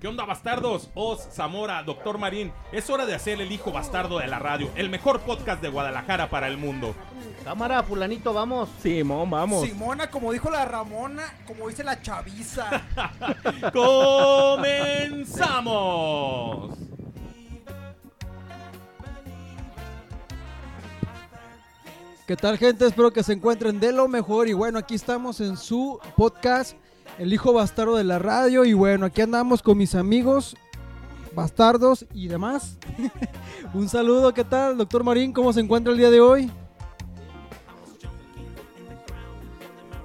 ¿Qué onda, bastardos? Oz, Zamora, Doctor Marín. Es hora de hacer el hijo bastardo de la radio, el mejor podcast de Guadalajara para el mundo. Cámara, fulanito, vamos. Simón, vamos. Simona, como dijo la Ramona, como dice la chaviza. ¡Comenzamos! ¿Qué tal, gente? Espero que se encuentren de lo mejor. Y bueno, aquí estamos en su podcast, El Hijo Bastardo de la Radio. Y bueno, aquí andamos con mis amigos bastardos y demás. Un saludo, ¿qué tal, doctor Marín? ¿Cómo se encuentra el día de hoy?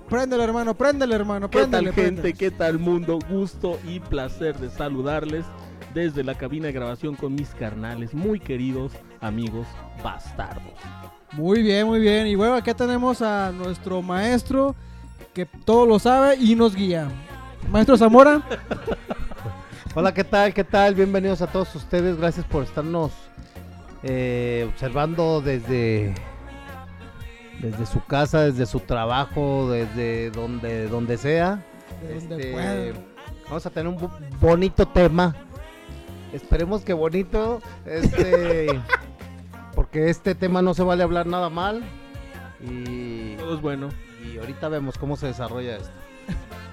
Préndele, hermano, préndele, hermano, ¿Qué préndele. tal gente? préndele. ¿Qué tal mundo? Gusto y placer de saludarles desde la cabina de grabación con mis carnales, muy queridos amigos bastardos. Muy bien, muy bien. Y bueno, aquí tenemos a nuestro maestro que todo lo sabe y nos guía. Maestro Zamora. Hola, ¿qué tal? ¿Qué tal? Bienvenidos a todos ustedes. Gracias por estarnos eh, observando desde, desde su casa, desde su trabajo, desde donde, donde sea. Este, vamos a tener un bo- bonito tema. Esperemos que bonito. Este. porque este tema no se vale hablar nada mal. Y, Todo es bueno. Y ahorita vemos cómo se desarrolla esto.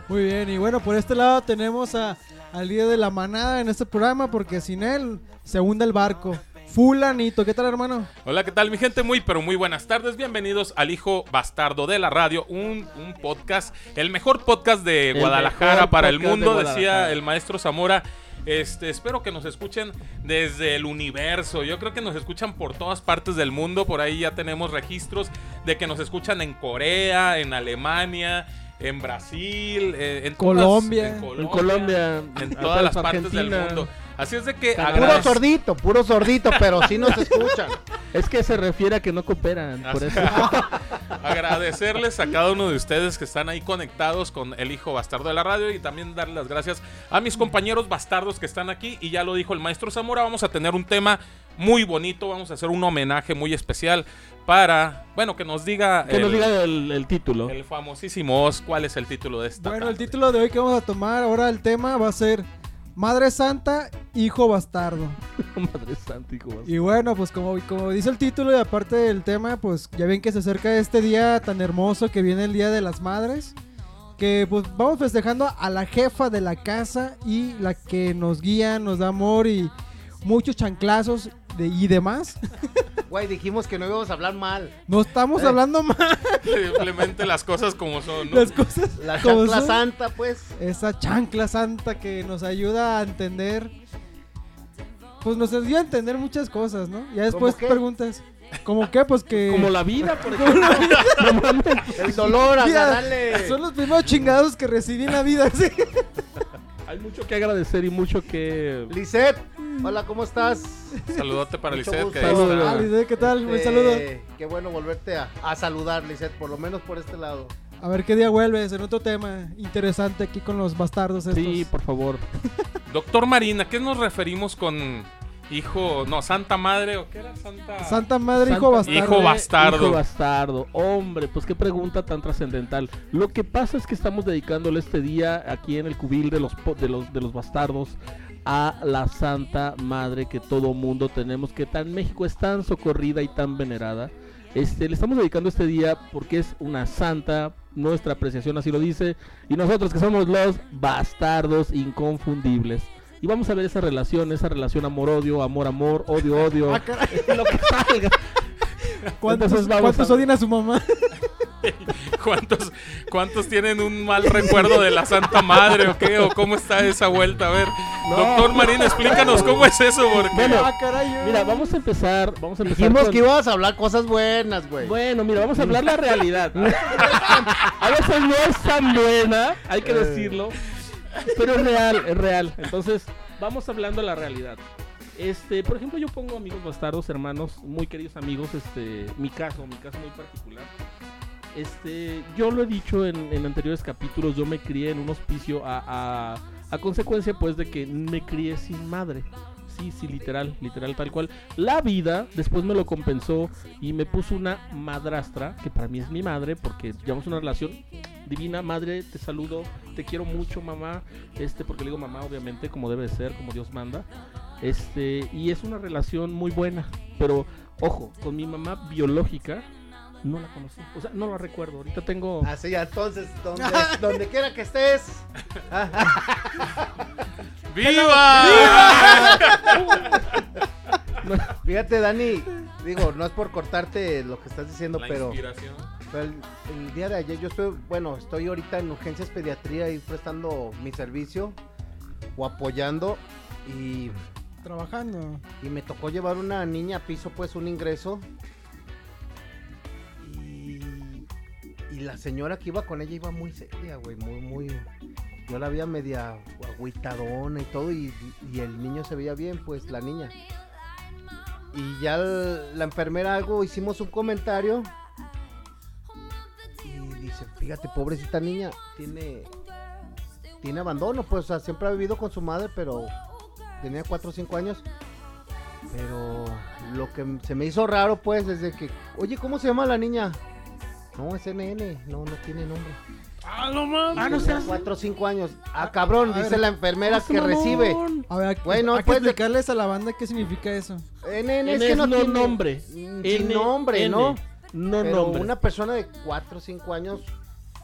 Muy bien, y bueno, por este lado tenemos a, al líder de la manada en este programa, porque sin él se hunde el barco. Fulanito, ¿qué tal, hermano? Hola, ¿qué tal mi gente? Muy, pero muy buenas tardes. Bienvenidos al Hijo Bastardo de la Radio, un, un podcast, el mejor podcast de El Guadalajara para el de mundo, decía el maestro Zamora. Este, espero que nos escuchen desde el universo. Yo creo que nos escuchan por todas partes del mundo. Por ahí ya tenemos registros de que nos escuchan en Corea, en Alemania, en Brasil, eh, en todas- Colombia. En Colombia, en hasta todas las partes Argentina. del mundo. Así es de que. Puro sordito, puro sordito, pero sí nos escuchan. Es que se refiere a que no cooperan, por eso. agradecerles a cada uno de ustedes que están ahí conectados con el hijo bastardo de la radio y también darle las gracias a mis compañeros bastardos que están aquí y ya lo dijo el maestro Zamora, vamos a tener un tema muy bonito, vamos a hacer un homenaje muy especial para, bueno, que nos diga, Que el, nos diga el, el título. el famosísimo Oz, cuál es el título de esta Bueno, el título de hoy que vamos a tomar ahora el tema va a ser Madre Santa, Hijo Bastardo. Madre santa, hijo. Y bueno, pues como, como dice el título y aparte del tema, pues ya ven que se acerca este día tan hermoso que viene el Día de las Madres. Que pues vamos festejando a la jefa de la casa y la que nos guía, nos da amor y muchos chanclazos de- y demás. Güey, dijimos que no íbamos a hablar mal. No estamos Eh. hablando mal Simplemente las cosas como son, ¿no? las cosas. La chancla son. santa, pues. Esa chancla santa que nos ayuda a entender. Pues nos ayuda a entender muchas cosas, ¿no? Ya después preguntas. ¿Cómo qué? Pues que. Como la vida, por ejemplo. Normalmente. El dolor, Mira, agarrarle. Son los primeros chingados que recibí en la vida, sí. Hay mucho que agradecer y mucho que... Lisette, hola, ¿cómo estás? Saludote para Mucho Lisette, gusto. que ahí Saludos. está. Ah, Lisette, ¿qué tal? Un Este, saludo. Qué bueno volverte a, a saludar, Lisette, por lo menos por este lado. A ver qué día vuelves en otro tema interesante aquí con los bastardos estos. Sí, por favor. Doctor Marina, ¿a qué nos referimos con hijo, no, Santa Madre o qué era? Santa... Santa Madre, Santa- hijo bastardo. Hijo bastardo. Hijo bastardo. Hombre, pues qué pregunta tan trascendental. Lo que pasa es que estamos dedicándole este día aquí en el cubil de los, po- de los, de los bastardos a la Santa Madre que todo mundo tenemos, que tan México es tan socorrida y tan venerada. Este, le estamos dedicando este día porque es una santa, nuestra apreciación así lo dice, y nosotros que somos los bastardos inconfundibles. Y vamos a ver esa relación, esa relación amor-odio, amor-amor, odio-odio, Ah, lo que salga. ¿Cuántos, Entonces vamos cuántos a- odian a su mamá? ¿Cuántos, ¿Cuántos tienen un mal recuerdo de la Santa Madre o qué? ¿O cómo está esa vuelta? A ver, doctor Marín, explícanos cómo es eso, porque... Bueno, ah, caray. Mira, vamos a empezar, vamos a empezar Dijimos con- que ibas a hablar cosas buenas, güey. Bueno, mira, vamos a hablar la realidad. A veces no es tan buena, hay que decirlo, pero es real, es real. Entonces, vamos hablando la realidad. Este, por ejemplo, yo pongo amigos bastardos, hermanos, muy queridos amigos, este, mi caso, mi caso muy particular. Este, yo lo he dicho en, anteriores capítulos, yo me crié en un hospicio a, consecuencia pues de que me crié sin madre. Sí, sí, literal, literal, tal cual. La vida después me lo compensó y me puso una madrastra, que para mí es mi madre, porque llevamos una relación divina. Madre, te saludo, te quiero mucho, mamá. Este, porque le digo mamá, obviamente, como debe de ser, como Dios manda. Este, y es una relación muy buena. Pero, ojo, con mi mamá biológica, no la conocí. O sea, no la recuerdo. Ahorita tengo. Así ya, entonces, donde, donde quiera que estés. ¡Viva! Fíjate, Dani, digo, no es por cortarte lo que estás diciendo, La pero, pero el, el día de ayer yo estoy, bueno, estoy ahorita en urgencias pediatría y prestando mi servicio o apoyando y, Trabajando. y me tocó llevar una niña a piso, pues un ingreso. La señora que iba con ella iba muy seria, güey, muy, muy... Yo la veía media agüitadona y todo y, y el niño se veía bien, pues la niña. Y ya la enfermera algo, hicimos un comentario. Y dice, fíjate, pobrecita niña, tiene, tiene abandono, pues, o sea, siempre ha vivido con su madre, pero tenía 4 o 5 años. Pero lo que se me hizo raro, pues, es de que, oye, ¿cómo se llama la niña? No, es NN, no, no tiene nombre. Ah, no mames. Ah, no seas. 4 o 5 años. Ah, cabrón, a ver, dice la enfermera que recibe. A ver, Bueno, hay que pues, de- explicarles a la banda qué significa eso. NN es que no, no tiene nombre. Mm, N, Sin nombre. ¿no? No Pero nombre. una persona de 4 o 5 años,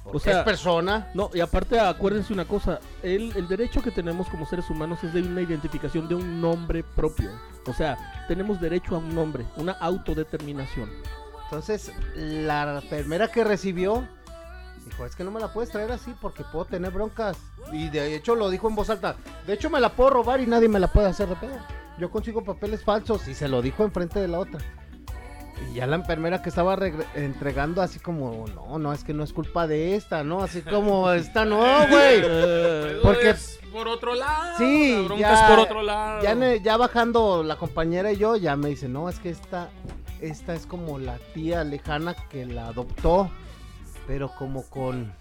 O sea, es persona. No, y aparte acuérdense una cosa, el, el derecho que tenemos como seres humanos es de una identificación de un nombre propio. O sea, tenemos derecho a un nombre, una autodeterminación. Entonces, la enfermera que recibió dijo, es que no me la puedes traer así porque puedo tener broncas. Y de hecho lo dijo en voz alta. De hecho me la puedo robar y nadie me la puede hacer de pedo. Yo consigo papeles falsos y se lo dijo enfrente de la otra. Y ya la enfermera que estaba entregando así como, no, no, es que no es culpa de esta, ¿no? Así como, esta no, güey. Porque- Es por otro lado. Sí, la bronca ya- es por otro lado. Ya bajando la compañera y yo, ya me dice, no, es que esta, esta es como la tía lejana que la adoptó, pero como con...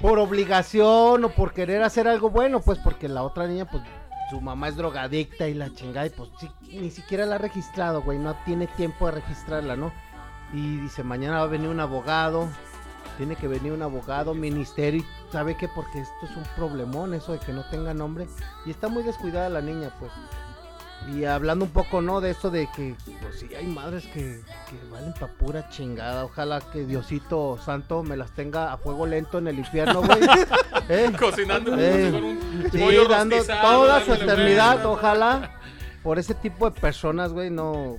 Por obligación o por querer hacer algo bueno, pues porque la otra niña, pues su mamá es drogadicta y la chingada, y pues ni siquiera la ha registrado, güey, no tiene tiempo de registrarla, ¿no? Y dice, mañana va a venir un abogado, tiene que venir un abogado, ministerio, y ¿sabe qué? Porque esto es un problemón, eso de que no tenga nombre. Y está muy descuidada la niña, pues. Y hablando un poco, ¿no? De esto de que, pues sí, hay madres que, que valen pa' pura chingada. Ojalá que Diosito Santo me las tenga a fuego lento en el infierno, güey. ¿Eh? Cocinando Eh, con un Sí, pollo dando toda su eternidad, ojalá. Por ese tipo de personas, güey, no...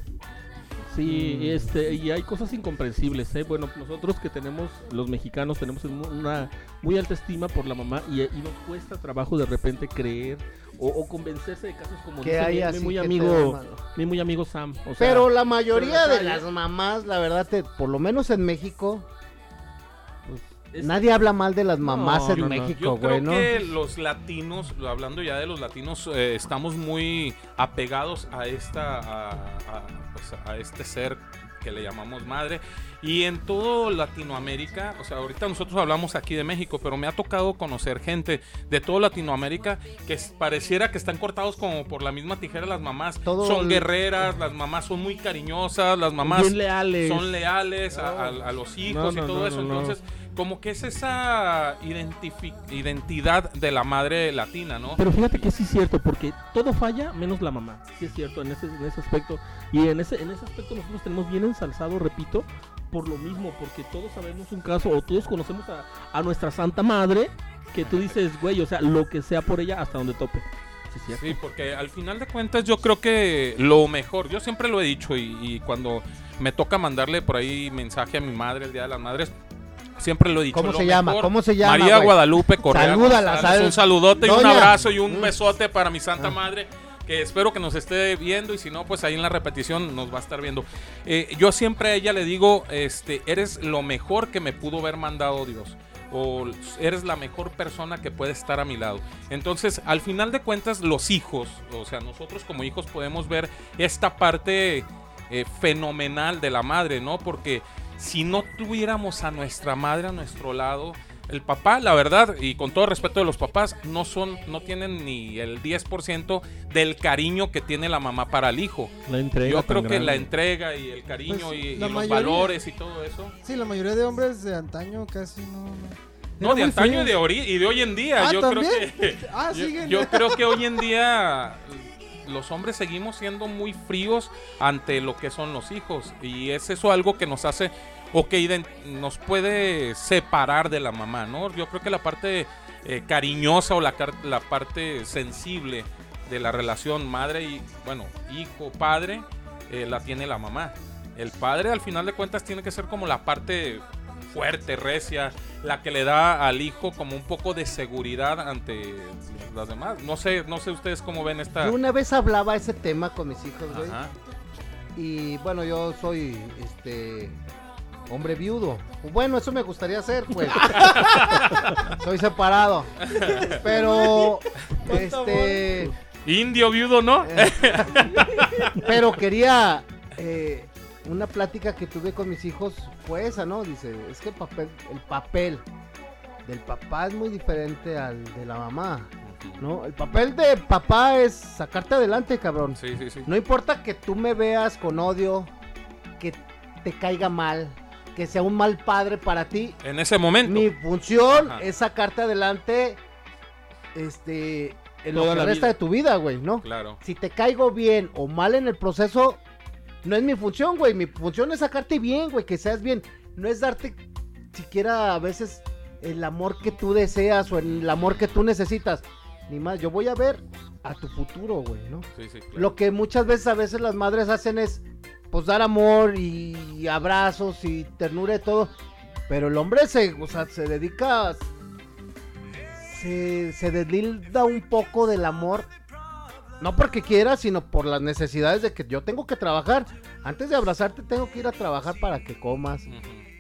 Sí, Mm. y este, y hay cosas incomprensibles, ¿eh? Bueno, nosotros que tenemos, los mexicanos, tenemos un- una muy alta estima por la mamá y, y nos cuesta trabajo de repente creer o, o convencerse de casos como Que dice hay mi- muy amigo, mi muy amigo Sam. O sea, Pero la mayoría pero de la las mamás, la verdad, te- por lo menos en México, es- nadie habla mal de las mamás No, en no. México, Yo creo güey, que los latinos, hablando ya de los latinos, eh, estamos muy apegados a esta, a, a, pues, a este ser que le llamamos madre. Y en todo Latinoamérica, o sea, ahorita nosotros hablamos aquí de México, pero me ha tocado conocer gente de toda Latinoamérica que pareciera que están cortados como por la misma tijera las mamás. Todo son el- guerreras, las mamás son muy cariñosas, las mamás leales. son leales a, a- a los hijos No, no, y todo no, eso. Entonces, como que es esa identidad de la madre latina, ¿no? Pero fíjate que sí es cierto, porque todo falla menos la mamá. Sí es cierto en ese, en ese aspecto. Y en ese, en ese aspecto nosotros tenemos bien ensalzado, repito, por lo mismo, porque todos sabemos un caso, o todos conocemos a, a nuestra Santa Madre, que tú dices, güey, o sea, lo que sea por ella hasta donde tope. Sí. Sí, porque al final de cuentas yo creo que lo mejor, yo siempre lo he dicho y, y cuando me toca mandarle por ahí mensaje a mi madre el Día de las Madres, siempre lo he dicho. ¿Cómo se llama? mejor, ¿Cómo se llama, María güey? Guadalupe Correa. Salúdala, sal- Un saludote y un abrazo y un Mm. besote para mi santa Ah. madre. Que espero que nos esté viendo y si no, pues ahí en la repetición nos va a estar viendo. Eh, yo siempre a ella le digo, este, eres lo mejor que me pudo haber mandado Dios. o eres la mejor persona que puede estar a mi lado. Entonces, al final de cuentas, los hijos, o sea, nosotros como hijos podemos ver esta parte eh, fenomenal de la madre, ¿no? Porque si no tuviéramos a nuestra madre a nuestro lado, el papá, la verdad, y con todo respeto de los papás, no son, no tienen ni el 10% del cariño que tiene la mamá para el hijo. La entrega Yo creo que grande. la entrega y el cariño Pues, y, los valores y todo eso. Sí, la mayoría de hombres de antaño casi no. No, de antaño y de, ori- y de hoy en día. Ah, yo ¿también? creo que. Ah, yo, siguen. yo creo que hoy en día los hombres seguimos siendo muy fríos ante lo que son los hijos. Y es eso algo que nos hace o que nos puede separar de la mamá, ¿no? Yo creo que la parte eh, cariñosa o la parte sensible de la relación madre y, bueno, hijo, padre, eh, la tiene la mamá. El padre, al final de cuentas, tiene que ser como la parte fuerte, recia, la que le da al hijo como un poco de seguridad ante las demás. No sé, no sé ustedes cómo ven esta. Yo una vez hablaba ese tema con mis hijos, güey. Ajá. Y bueno, yo soy este hombre viudo. Bueno, eso me gustaría hacer, pues. soy separado. Pero este Indio viudo, ¿no? eh, pero quería eh, una plática que tuve con mis hijos fue esa, ¿no? Dice, es que el papel, el papel del papá es muy diferente al de la mamá, ¿no? El papel de papá es sacarte adelante, cabrón. Sí, sí, sí. No importa que tú me veas con odio, que te caiga mal, que sea un mal padre para ti. En ese momento. Mi función Ajá. es sacarte adelante este en Toda lo que la resta vida. de tu vida, güey, ¿no? Claro. Si te caigo bien o mal en el proceso, no es mi función, güey. Mi función es sacarte bien, güey, que seas bien. No es darte siquiera a veces el amor que tú deseas o el amor que tú necesitas. Ni más, yo voy a ver a tu futuro, güey, ¿no? Sí, sí, claro. Lo que muchas veces a veces las madres hacen es pues dar amor y abrazos y ternura y todo. Pero el hombre se, o sea, se dedica, se, se deslinda un poco del amor. No porque quiera, sino por las necesidades de que yo tengo que trabajar. Antes de abrazarte tengo que ir a trabajar para que comas,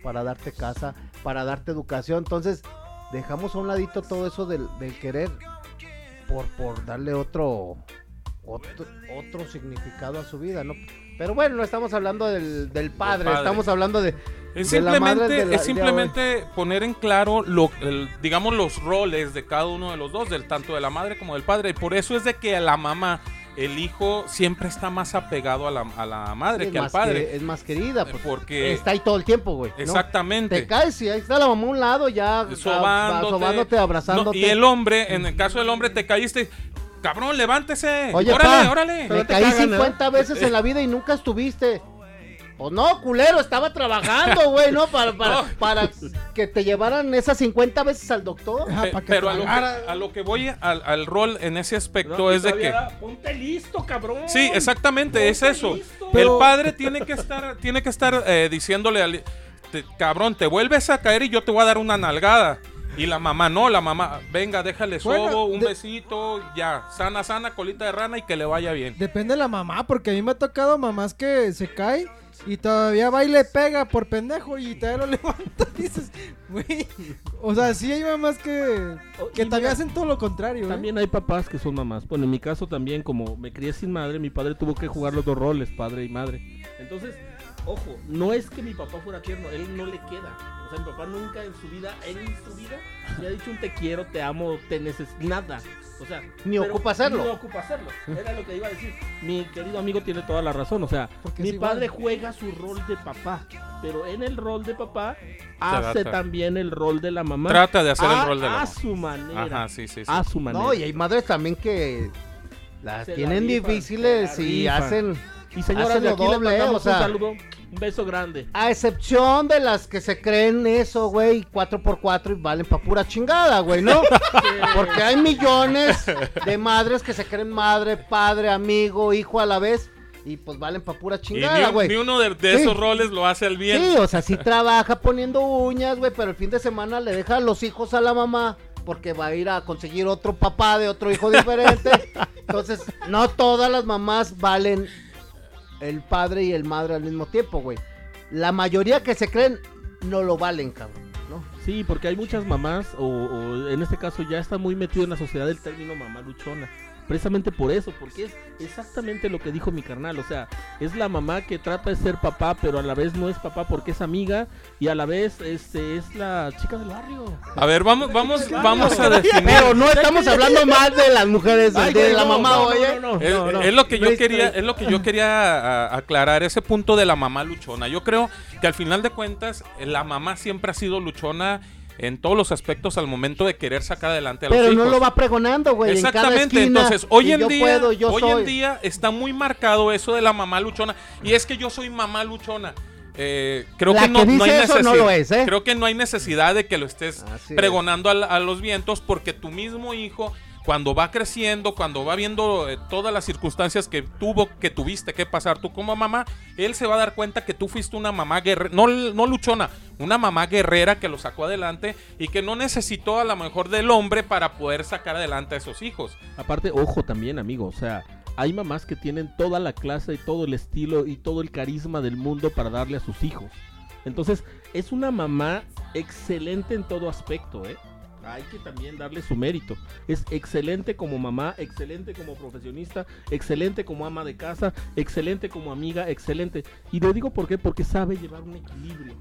para darte casa, para darte educación. Entonces, dejamos a un ladito todo eso del, del querer por, por darle otro, otro otro significado a su vida, ¿no? Pero bueno, no estamos hablando del, del padre, padre. estamos hablando de... Es de la madre simplemente, de la- es simplemente poner en claro lo, el- digamos los roles de cada uno de los dos, del tanto de la madre como del padre. Y por eso es de que a la mamá, el hijo siempre está más apegado a la, a la madre que al padre. que- es más querida, pues, porque está ahí todo el tiempo, güey. ¿no? exactamente. Te caes y ahí está la mamá a un lado ya sobándote, sobándote, abrazándote. No, y el hombre, en el caso del hombre, te caíste. Cabrón, levántese. Oye, órale, pa, órale. Pero Me te caí cagan, 50 veces en la vida y nunca estuviste. Pues no, culero, estaba trabajando, güey, ¿no? Para, para, No. para que te llevaran esas 50 veces al doctor. Pe- que pero a lo que, tragara. a lo que voy al, al rol en ese aspecto No, es de que Ponte listo, cabrón. sí exactamente es eso listo. El padre tiene que estar tiene que estar eh, diciéndole al te- cabrón te vuelves a caer y yo te voy a dar una nalgada y la mamá no la mamá venga déjale Bueno, sobo un de- besito ya sana sana colita de rana y que le vaya bien Depende de la mamá, porque a mí me ha tocado mamás que se cae y todavía va y le pega por pendejo y todavía lo levanta. Dices, güey. O sea, sí hay mamás que, Oh, que y todavía mira, hacen todo lo contrario. ¿eh? También hay papás que son mamás. Bueno, en mi caso también, como me crié sin madre, mi padre tuvo que jugar los dos roles, padre y madre. Entonces, ojo, no es que mi papá fuera tierno, él no le queda. Sea, mi papá nunca en su vida, en su vida, me ha dicho un te quiero, te amo, te necesito, nada. O sea, Ni ocupa hacerlo. Ni ocupa hacerlo. Era lo que iba a decir. Mi querido amigo tiene toda la razón. O sea, Porque mi igual. padre juega su rol de papá. Pero en el rol de papá hace también el rol de la mamá. trata de hacer a, el rol de la a mamá. su manera. ajá sí sí, sí. A su manera. No, y hay madres también que las Se la tienen rifan, difíciles y rifan. hacen, Y señoras hacen de aquí doble, le ¿eh? mandamos O sea- un saludo, un beso grande. a excepción de las que se creen eso, güey, 4x4 y valen pa' pura chingada, güey, ¿no? Porque hay millones de madres que se creen madre, padre, amigo, hijo a la vez y pues valen pa' pura chingada, ni, güey. ni uno de, de Sí. esos roles lo hace al bien Sí, o sea, sí trabaja poniendo uñas, güey, pero el fin de semana le deja a los hijos a la mamá porque va a ir a conseguir otro papá de otro hijo diferente. Entonces, no todas las mamás valen el padre y el madre al mismo tiempo, güey. La mayoría que se creen no lo valen, cabrón, ¿no? Sí, porque hay muchas mamás, o, o en este caso ya está muy metido en la sociedad el término mamá luchona. Precisamente por eso, porque es exactamente lo que dijo mi carnal. O sea, es la mamá que trata de ser papá, pero a la vez no es papá porque es amiga y a la vez este es la chica del barrio. A ver, vamos, vamos, vamos a definir. Pero no estamos hablando mal de las mujeres, Ay, de la no, mamá, no, no, oye. no, no, Es, no, no. es lo que yo quería, es lo que yo quería aclarar, ese punto de la mamá luchona. Yo creo que al final de cuentas, la mamá siempre ha sido luchona en todos los aspectos al momento de querer sacar adelante a los Pero hijos. no lo va pregonando, güey. en cada Exactamente, entonces hoy en yo día, puedo, yo hoy soy. en día está muy marcado eso de la mamá luchona y es que yo soy mamá luchona. Eh, creo que no, hay eso no necesidad. lo es, ¿eh? Creo que no hay necesidad de que lo estés Así es. pregonando a los vientos porque tu mismo hijo cuando va creciendo, cuando va viendo eh, todas las circunstancias que tuvo, que tuviste que pasar tú como mamá, él se va a dar cuenta que tú fuiste una mamá guerrera, no, no luchona, una mamá guerrera que lo sacó adelante y que no necesitó a lo mejor del hombre para poder sacar adelante a esos hijos. Aparte, ojo también, amigo, o sea, hay mamás que tienen toda la clase y todo el estilo y todo el carisma del mundo para darle a sus hijos. Entonces, es una mamá excelente en todo aspecto, ¿eh? Hay que también darle su mérito. Es excelente como mamá, excelente como profesionista, excelente como ama de casa, excelente como amiga, excelente. Y lo digo por qué, porque sabe llevar un equilibrio.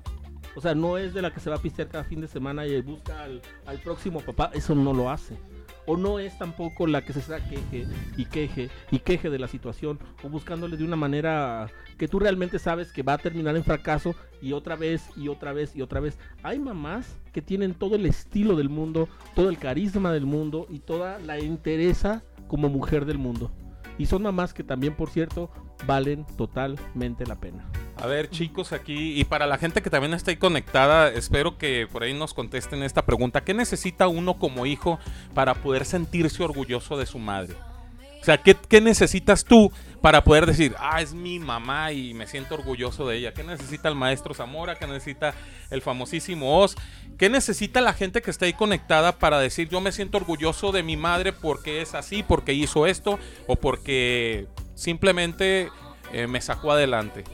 O sea, no es de la que se va a pistear cada fin de semana y busca al, al próximo papá. Eso no lo hace. O no es tampoco la que se está queje y queje y queje de la situación. O buscándole de una manera que tú realmente sabes que va a terminar en fracaso y otra vez y otra vez y otra vez. Hay mamás que tienen todo el estilo del mundo, todo el carisma del mundo y toda la interesa como mujer del mundo. Y son mamás que también, por cierto, valen totalmente la pena. A ver, chicos, aquí, y para la gente que también está ahí conectada, espero que por ahí nos contesten esta pregunta. ¿Qué necesita uno como hijo para poder sentirse orgulloso de su madre? O sea, ¿qué, necesitas tú para poder decir, ah, es mi mamá y me siento orgulloso de ella? ¿Qué necesita el maestro Zamora? ¿Qué necesita el famosísimo Oz? ¿Qué necesita la gente que está ahí conectada para decir, yo me siento orgulloso de mi madre porque es así, porque hizo esto o porque simplemente eh, me sacó adelante?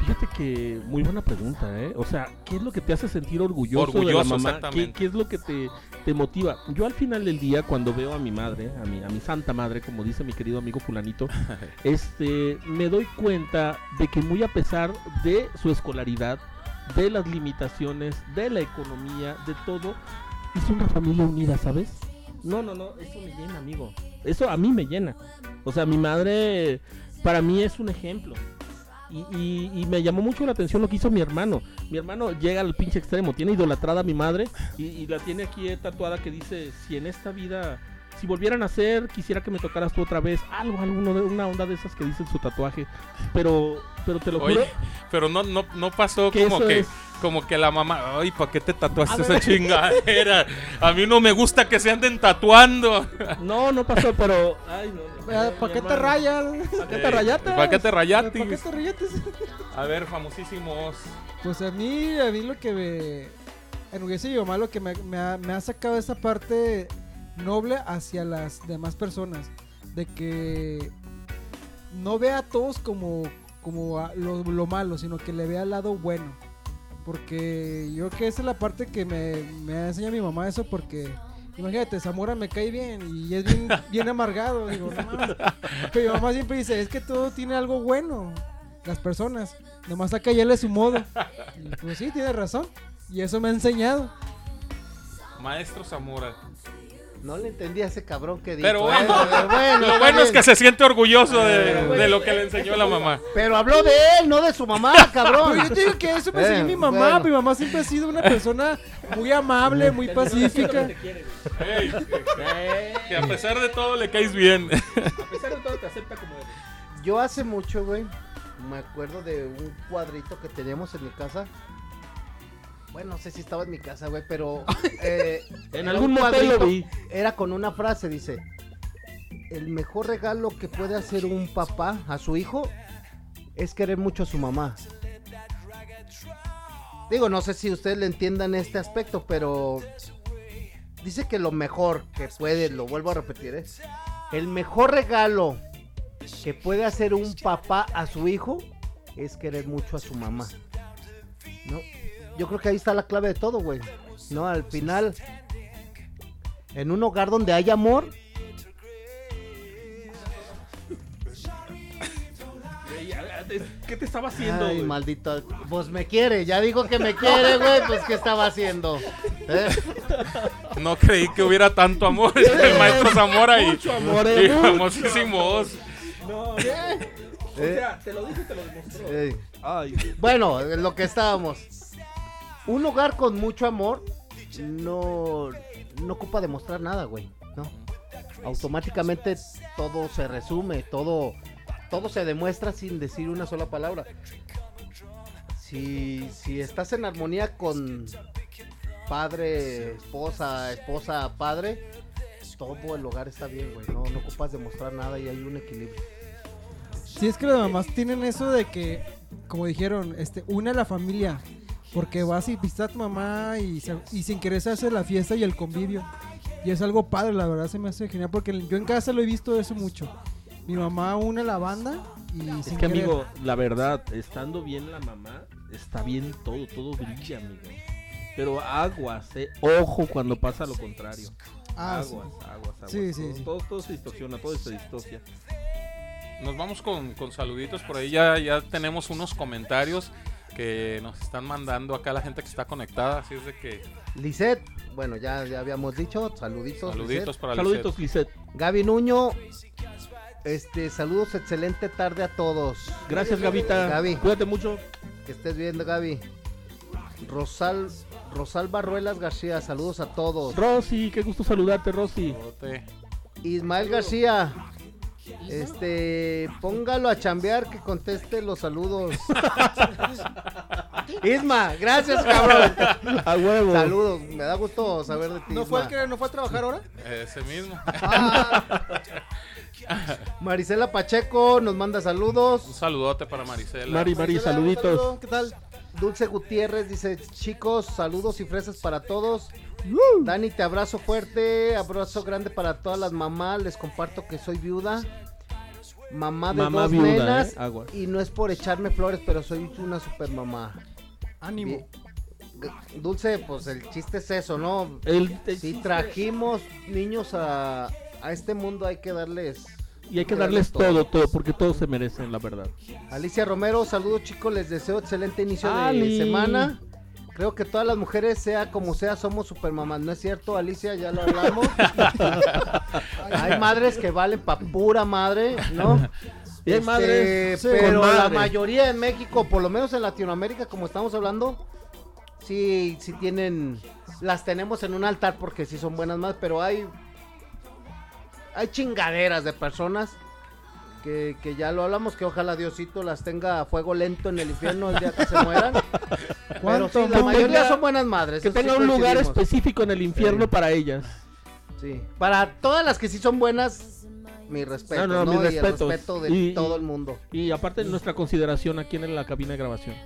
Fíjate que muy buena pregunta, ¿eh? O sea, ¿qué es lo que te hace sentir orgulloso, de la Orgulloso, mamá? ¿Qué, qué es lo que te, te motiva? Yo al final del día, cuando veo a mi madre, a mi, a mi santa madre, como dice mi querido amigo fulanito, este, me doy cuenta de que muy a pesar de su escolaridad, de las limitaciones, de la economía, de todo, hizo una familia unida, ¿sabes? No, no, no, eso me llena, amigo. Eso a mí me llena. O sea, mi madre para mí es un ejemplo. Y, y- y me llamó mucho la atención lo que hizo mi hermano. Mi hermano llega al pinche extremo, tiene idolatrada a mi madre y, y la tiene aquí tatuada que dice, si en esta vida, si volvieran a ser, quisiera que me tocaras tú otra vez. Algo, alguno de una onda de esas que dice en su tatuaje. Pero, pero te lo juro. Oye, pero no, no, no pasó Que como que, es. como que la mamá, ay, ¿para qué te tatuaste A esa ver. chingadera? A mí no me gusta que se anden tatuando. No, no pasó, pero... Ay, no, no, ¿Para qué te rayas? ¿Para qué te rayaste? ¿Para qué te ¿Para qué te rayates? A ver, famosísimos. Pues a mí, a mí lo que me enorgullece mi mamá, lo que me, me ha, me ha sacado esa parte noble hacia las demás personas. De que no vea a todos como, como a lo, lo malo, sino que le vea al lado bueno. Porque yo creo que esa es la parte que me, me enseña mi mamá eso porque... Imagínate, Zamora me cae bien y es bien, bien amargado. Digo, no. Pero mi mamá siempre dice, es que todo tiene algo bueno. Las personas. Nomás saca ya su modo. Y pues sí, tiene razón. Y eso me ha enseñado. Maestro Zamora. No le entendí a ese cabrón que dijo. Pero eh, bueno, pero bueno, Lo bueno es que se siente orgulloso de, de lo que le enseñó la mamá. Pero habló de él, no de su mamá, cabrón. Pero yo te digo que eso me enseñó Eh, mi mamá. bueno. Mi mamá siempre ha sido una persona muy amable, muy pacífica. Eh, que a pesar de todo le caes bien. a pesar de todo te acepta como eres. Yo hace mucho, güey, me acuerdo de un cuadrito que teníamos en mi casa. Bueno, no sé si estaba en mi casa, güey, pero... eh, En algún motel lo vi. Era con una frase, dice... El mejor regalo que puede hacer un papá a su hijo es querer mucho a su mamá. Digo, no sé si ustedes le entiendan este aspecto, pero dice que lo mejor que puede, lo vuelvo a repetir, es el mejor regalo que puede hacer un papá a su hijo es querer mucho a su mamá. ¿No? Yo creo que ahí está la clave de todo, güey. No, al final, en un hogar donde hay amor, ¿Qué te estaba haciendo? ay, güey? maldito, pues me quiere, ya dijo que me quiere, güey, pues ¿qué estaba haciendo? ¿Eh? No creí que hubiera tanto amor entre el maestro Zamora y, Mucho amor, y eh, mucho famosísimos. No, ¿Eh? o sea, te lo dije y te lo demostró. Ay, Bueno, en lo que estábamos. Un hogar con mucho amor no, no ocupa demostrar nada, güey. ¿no? Automáticamente todo se resume, todo, todo se demuestra sin decir una sola palabra. Si, si estás en armonía con padre, esposa, esposa, padre, todo el hogar está bien, güey. No, no ocupas demostrar nada y hay un equilibrio. Si es que las mamás tienen eso de que, como dijeron, este, une a la familia. Porque vas y visitas a tu mamá y, se- y sin querer se hace la fiesta y el convivio. Y es algo padre, la verdad se me hace genial. Porque yo en casa lo he visto eso mucho. Mi mamá une la banda y Es sin que, querer. amigo, la verdad, estando bien la mamá, está bien todo, todo brilla, amigo. Pero aguas, eh. Ojo cuando pasa lo contrario. Ah, sí. aguas, aguas, aguas. Sí, sí, todo, sí. Todo, todo se distorsiona, todo se distorsia. Nos vamos con, con saluditos por ahí. Ya, ya tenemos unos comentarios que nos están mandando acá la gente que está conectada. Así es de que Lisette, bueno, ya, ya habíamos dicho, saluditos. saluditos para Saluditos, Lisette. Gaby Nuño, este, saludos, excelente tarde a todos. Gracias, Gavita. Gaby. Cuídate mucho. Que estés viendo, Gaby. Rosal, Rosal Barruelas García, saludos a todos. Rosy, qué gusto saludarte, Rosy. Ismael García, este, póngalo a chambear que conteste los saludos. Isma, gracias, cabrón. A huevo. Saludos, me da gusto saber de ti. ¿No fue el que no fue a trabajar ahora? Ese mismo. Marisela Pacheco nos manda Un saludos. saludote para Marisela. Mari, Mari, Marcela, un saluditos. saludo, ¿Qué tal? Dulce Gutiérrez dice, chicos, saludos y fresas para todos. Dani, te abrazo fuerte, abrazo grande para todas las mamás. Les comparto que soy viuda, mamá de Mamá dos viuda, nenas. eh. Y no es por echarme flores, pero soy una super mamá. Ánimo. Dulce, pues el chiste es eso, ¿no? El- el- Si trajimos niños a, a este mundo, hay que darles... y hay que darles todo, todo, porque todos se merecen, la verdad. Alicia Romero, saludos chicos, les deseo excelente inicio Ali. de semana. Creo que todas las mujeres, sea como sea, somos supermamás. ¿No es cierto, Alicia? Ya lo hablamos. hay madres que valen pa' pura madre, ¿no? Y hay Este, madres, sí, pero con la madre. mayoría en México, por lo menos en Latinoamérica, como estamos hablando, sí, sí tienen, las tenemos en un altar porque sí son buenas madres, pero hay, hay chingaderas de personas que, que ya lo hablamos, que ojalá Diosito las tenga a fuego lento en el infierno el día que se mueran. Pero ¿Cuánto sí, la mayoría son buenas madres. Que sí tenga un lugar específico en el infierno Sí. para ellas. Sí. Para todas las que sí son buenas, mi respeto, No, no, ¿no? mis Y el respetos. respeto de Y- todo el mundo. Y aparte nuestra consideración aquí en la cabina de grabación.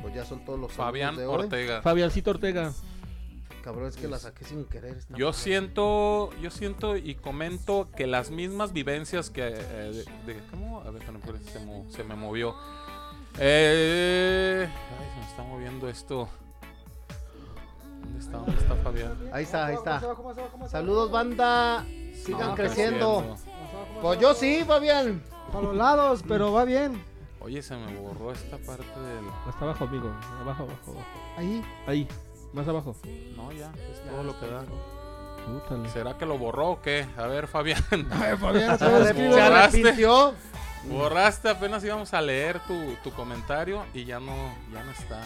Pues ya son todos los Fabián de. Ortega. Fabiancito Ortega. Cabrón, es que la saqué sin querer. esta Yo madre. siento, yo siento y comento que las mismas vivencias que eh, de, de- ¿cómo? A ver, se, mo- se me movió. Eh, ay, se me está moviendo esto. ¿Dónde está? ¿Dónde está Fabián? Ahí está, ahí está. Saludos, banda. Sigan No, creciendo. más Pues yo sí, Fabián. abajo. A los lados, pero va bien. Oye, se me borró esta parte del. Hasta abajo, amigo. Abajo, abajo, abajo. Ahí. Ahí. Más abajo. No, ya, es todo lo que da. Útale. ¿Será que lo borró o qué? A ver, Fabián. Fabián, Se arrep- escribe. se borraste. Borraste, apenas íbamos a leer tu, tu comentario y ya no, ya no está.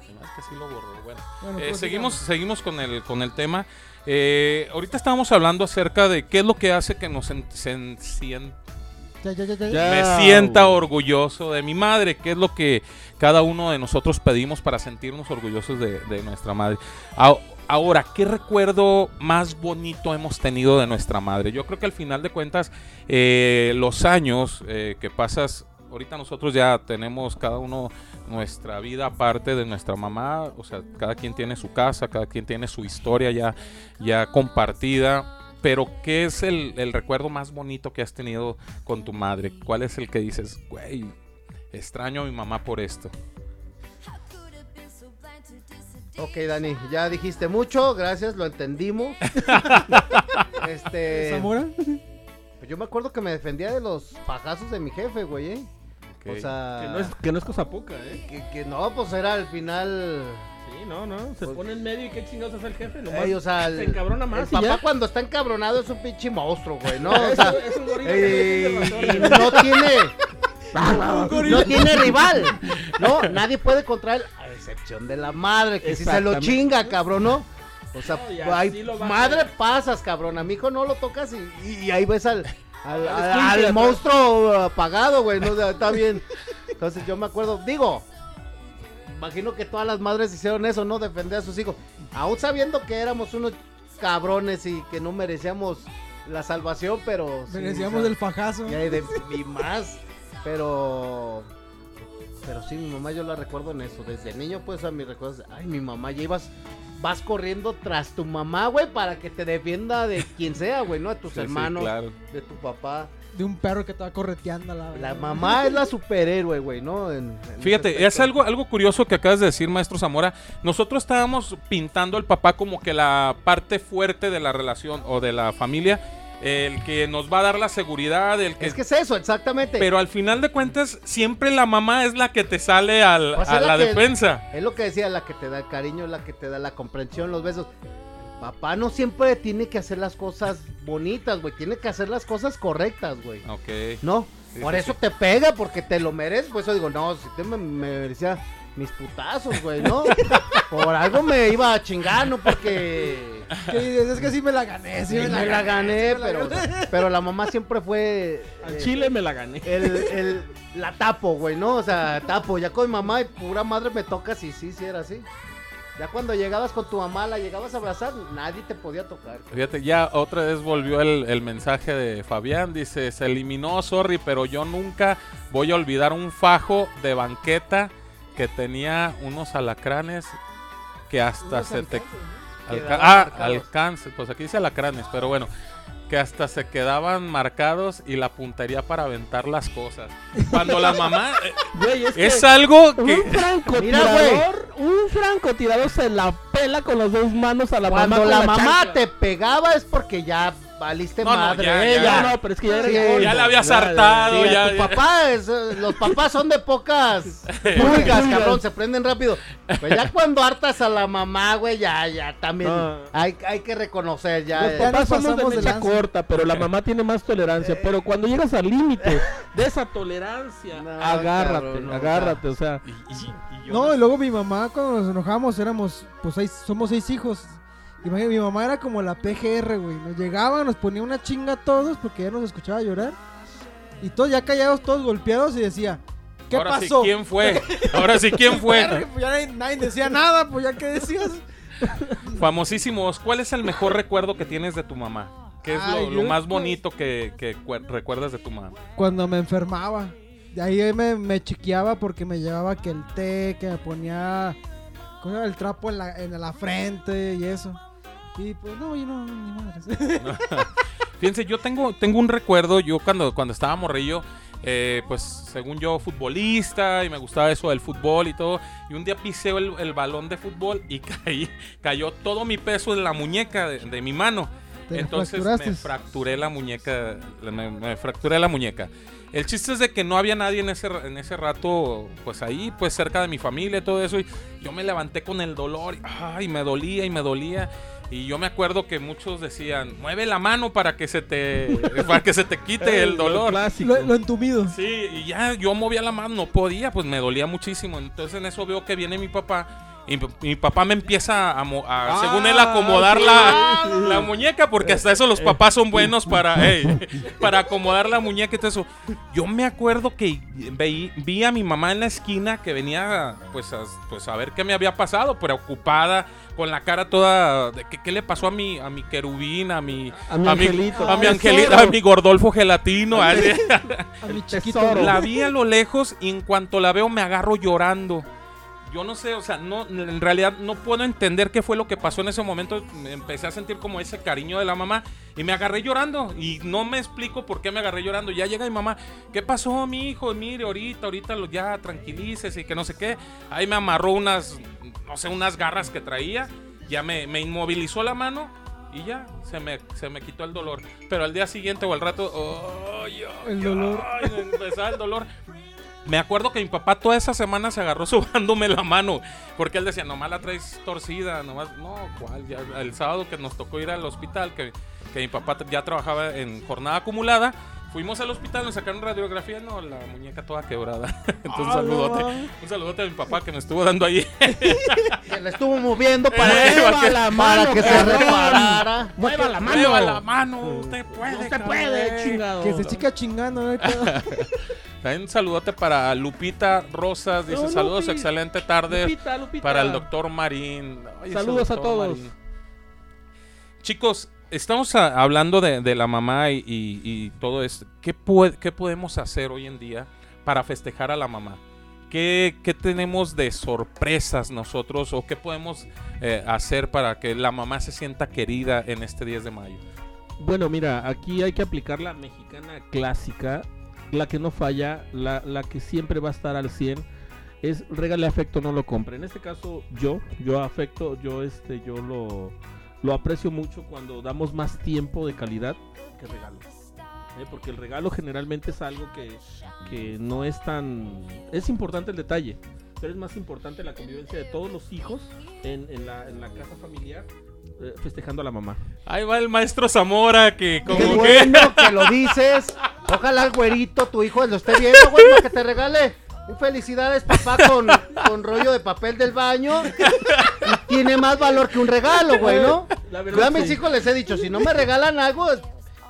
Se que sí lo borró. Bueno. Bueno, Eh, pues, seguimos, seguimos con el, con el tema. Eh, ahorita estábamos hablando acerca de qué es lo que hace que nos sen- sen- sien- Ya, ya, ya, me sienta orgulloso de mi madre, qué es lo que cada uno de nosotros pedimos para sentirnos orgullosos de, de nuestra madre. A- Ahora, ¿qué recuerdo más bonito hemos tenido de nuestra madre? Yo creo que al final de cuentas, eh, los años eh, que pasas, ahorita nosotros ya tenemos cada uno nuestra vida aparte de nuestra mamá, o sea, cada quien tiene su casa, cada quien tiene su historia ya, ya compartida. Pero, ¿qué es el, el recuerdo más bonito que has tenido con tu madre? ¿Cuál es el que dices, güey, extraño a mi mamá por esto? Ok, Dani, ya dijiste mucho, gracias, lo entendimos. este. ¿Zamora? pues yo me acuerdo que me defendía de los fajazos de mi jefe, güey, ¿eh? O sea. Que no, es, que no es cosa poca, ¿eh? que, que no, pues era al final. Sí, no, no. Se Pues- pone en medio y qué chingados hace el jefe. Nomás Ey, o sea, el, se encabrona el más y papá ya. cuando está encabronado es un pinche monstruo, güey, ¿no? O Es sea, es un gorila que tiene y razón. no tiene. No tiene rival. No, nadie puede contra él, a excepción de la madre, que si se lo chinga, cabrón, ¿no? O sea, No, hay- madre pasas, cabrón. A mi hijo no lo tocas y, y- y ahí ves al, al, monstruo apagado, güey. No, está bien. Entonces yo me acuerdo, digo, imagino que todas las madres hicieron eso, ¿no? Defender a sus hijos. Aún sabiendo que éramos unos cabrones y que no merecíamos la salvación, pero... sí, Merecíamos o sea, el fajazo. y hay de y más. Pero. Pero sí, mi mamá yo la recuerdo en eso. Desde niño, pues a mi recuerdo. Ay, mi mamá, ya ibas. Vas corriendo tras tu mamá, güey, para que te defienda de quien sea, güey, ¿no? De tus Sí, sí, hermanos, claro. de tu papá. De un perro que estaba correteando a la La mamá es la superhéroe, güey, ¿no? En- en ese Fíjate, es algo, algo curioso que acabas de decir, maestro Zamora. Nosotros estábamos pintando al papá como que la parte fuerte de la relación o de la familia, el que nos va a dar la seguridad, el que... Es que es eso, exactamente. Pero al final de cuentas, siempre la mamá es la que te sale al- Pues es a la defensa. Es lo que decía, la que te da el cariño, la que te da la comprensión, los besos. Papá no siempre tiene que hacer las cosas bonitas, güey. Tiene que hacer las cosas correctas, güey. Ok. ¿No? Sí, Por sí, eso sí. te pega, porque te lo mereces. Por eso digo, no, si te me, me merecía mis putazos, güey, ¿no? Por algo me iba a chingar, no porque es que sí me la gané, sí sí me la gané, sí me la pero, gané. pero la mamá siempre fue Al eh, chile me la gané. el, el- la tapo, güey, ¿no? O sea, tapo. Ya con mi mamá y pura madre me toca, sí, sí, sí era así. Ya cuando llegabas con tu mamá, la llegabas a abrazar, nadie te podía tocar. Fíjate, ya otra vez volvió el, el mensaje de Fabián. Dice, se eliminó, sorry, pero yo nunca voy a olvidar un fajo de banqueta que tenía unos alacranes que hasta se te... alca- ah, alcance, pues aquí dice alacranes, pero bueno, que hasta se quedaban marcados y la puntería para aventar las cosas. Cuando la mamá... eh, Güey, es, es que algo que... un francotirador, Mira, un francotirador se la pela con las dos manos a la mamá. Cuando con la, mamá chancla. te pegaba es porque ya valiste No, no, madre. ya, ¿eh? ya. Ya, No, no, pero es que ya Sí, la había Ya, ya, sartado. Sí, ya- tu ya- papá es, eh, los papás son de pocas pulgas, cabrón, se prenden rápido. Pues ya cuando hartas a la mamá, güey, ya, ya, también No. hay, hay que reconocer ya. Los eh, Ya papás somos de mecha corta, pero la mamá tiene más tolerancia. Pero cuando llegas al límite de esa tolerancia, No, agárrate, cabrón, agárrate, o sea. y- y- No, y luego mi mamá, cuando nos enojamos, éramos, pues seis, somos seis hijos. Imagínate, mi mamá era como la PGR, güey. Nos llegaba, nos ponía una chinga a todos porque ya nos escuchaba llorar. Y todos ya callados, todos golpeados y decía, ¿qué Ahora sí, pasó? ¿quién fue? Ahora sí, ¿quién fue? Pues ya nadie, decía nada, pues ya que decías. Famosísimos, ¿cuál es el mejor recuerdo que tienes de tu mamá? ¿Qué es Ay, lo, más bonito que, que cue- recuerdas de tu mamá? Cuando me enfermaba. De ahí me, me chequeaba porque me llevaba que el té, que me ponía el trapo en la, en la frente y eso. Y pues no, yo no, ni madres. Fíjense, yo tengo, tengo un recuerdo, yo cuando, cuando estaba morrillo, eh, pues según yo futbolista y me gustaba eso del fútbol y todo, y un día pisé el, el balón de fútbol y caí, cayó todo mi peso en la muñeca de, de mi mano. Entonces me fracturé la muñeca, me, me fracturé la muñeca. El chiste es de que no había nadie en ese, en ese rato, pues ahí, pues cerca de mi familia y todo eso. Y yo me levanté con el dolor, y, ay, me dolía y me dolía. Y yo me acuerdo que muchos decían, mueve la mano para que se te, para que se te quite el lo dolor. Lo, lo entumido. Sí, y ya yo movía la mano, no podía, pues me dolía muchísimo. Entonces en eso veo que viene mi papá. Y mi, papá me empieza a, Ah, según él, acomodar sí, la, muñeca, porque hasta eso los papás son buenos para, para acomodar la muñeca y todo eso. Yo me acuerdo que vi a mi mamá en la esquina que venía, pues, a, pues, a ver qué me había pasado, preocupada, con la cara toda, de ¿qué le pasó a mi, a mi querubín, a mi, A mi angelito. a mi angelito, a mi gordolfo gelatino? A mi chiquito. La vi a lo lejos y en cuanto la veo me agarro llorando. Yo no sé, o sea, no, en realidad no puedo entender qué fue lo que pasó en ese momento. Me empecé a sentir como ese cariño de la mamá y me agarré llorando. Y no me explico por qué me agarré llorando. Ya llega mi mamá, ¿qué pasó, mi hijo? Mire, ahorita, ahorita lo, ya tranquilícese y que no sé qué. Ahí me amarró unas, no sé, unas garras que traía. Ya me, me inmovilizó la mano y ya se me, se me quitó el dolor. Pero al día siguiente o al rato, ¡ay, ay, El dolor. me empezaba el dolor. Me acuerdo que mi papá toda esa semana se agarró subándome la mano. Porque él decía, nomás la traes torcida, nomás. No, ¿cuál? Ya, el sábado que nos tocó ir al hospital, que, que mi papá ya trabajaba en jornada acumulada. Fuimos al hospital, nos sacaron radiografía, no, la muñeca toda quebrada. Entonces, un Ah, saludote. Un saludote a mi papá que me estuvo dando ahí. Se la estuvo moviendo para, Eh, que, para que- para mano, que se reparara. Mueva la mano. Mueva la mano, usted puede. Cabrón. puede, chingado. Que se chica chingando, ¿no? hay pedo. También un saludote para Lupita Rosas. Dice: No, Saludos, excelente tarde. Lupita, Lupita. Para el doctor Marín. Ay, Saludos a todos. Chicos, estamos a- hablando de, de la mamá y, y- y todo esto. ¿Qué, qué podemos hacer hoy en día para festejar a la mamá? ¿Qué, qué tenemos de sorpresas nosotros o qué podemos eh, hacer para que la mamá se sienta querida en este 10 de mayo? Bueno, mira, aquí hay que aplicar la mexicana clásica, la que no falla, la, la que siempre va a estar al 100. Es regale afecto, no lo compre. En este caso, yo, yo afecto, yo este, yo lo, lo aprecio mucho cuando damos más tiempo de calidad que regalo. ¿eh? Porque el regalo generalmente es algo que, que no es tan... Es importante el detalle, pero es más importante la convivencia de todos los hijos en, en la, en la casa familiar eh, festejando a la mamá. Ahí va el maestro Zamora que como Qué que... bueno que lo dices. Ojalá el güerito, tu hijo, lo esté viendo, güey, para que te regale. Felicidades, papá, con, con rollo de papel del baño. Y tiene más valor que un regalo, güey, ¿no? Yo a mis sí. hijos les he dicho, si no me regalan algo,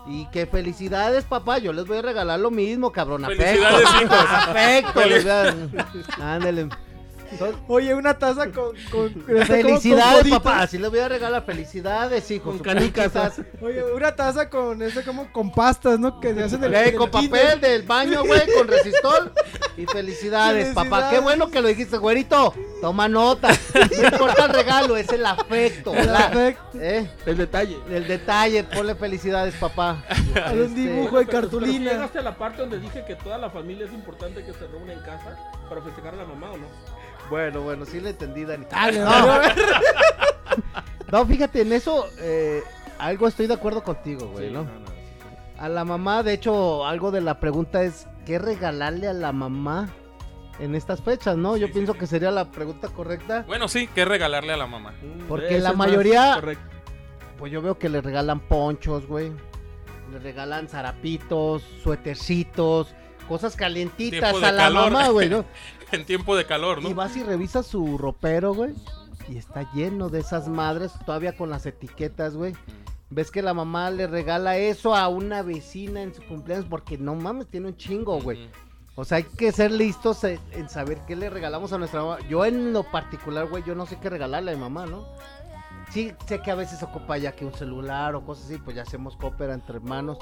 y que felicidades, papá, yo les voy a regalar lo mismo, cabrón. Afecto. Felicidades, hijos. Afecto. Felic- les voy a- Ándale. Oye, una taza con. con, con- con Felicidades, coditos. papá. Así les voy a regalar felicidades, hijo. Con Su canicas. Oye, una taza con ese como con pastas, ¿no? Que se hacen el, Güey, con papel del baño, güey, con resistol. Y felicidades, papá. Qué Felicidades. bueno que lo dijiste, güerito. Toma nota. No importa el regalo, es el afecto. la- ¿eh? El detalle. El detalle, ponle felicidades, papá. Un Este, dibujo de Pero- pero cartulina. ¿Llegaste a la parte donde dije que toda la familia es importante que se reúna en casa para festejar a la mamá o no? Bueno, bueno, sí le entendí, Dani. Dale, No. No, fíjate, en eso eh, algo estoy de acuerdo contigo, güey, Sí, ¿no? no, no, sí, A la mamá, de hecho, algo de la pregunta es, ¿qué regalarle a la mamá en estas fechas, no? Yo Sí, pienso sí, que sería la pregunta correcta. Bueno, sí, que regalarle a la mamá. Porque la mayoría-. Pues yo veo que le regalan ponchos, güey. Le regalan zarapitos, suetercitos, cosas calientitas a la calor. mamá, güey, ¿no? En tiempo de calor, Y ¿no? vas y revisas su ropero, güey. Y está lleno de esas madres, todavía con las etiquetas, güey. Ves que la mamá le regala eso a una vecina en su cumpleaños porque no mames, tiene un chingo, güey. O sea, hay que ser listos en, saber qué le regalamos a nuestra mamá. Yo en lo particular, güey, yo no sé qué regalarle a mi mamá, ¿no? Sí, sé que a veces ocupa ya que un celular o cosas así, pues ya hacemos coopera entre hermanos.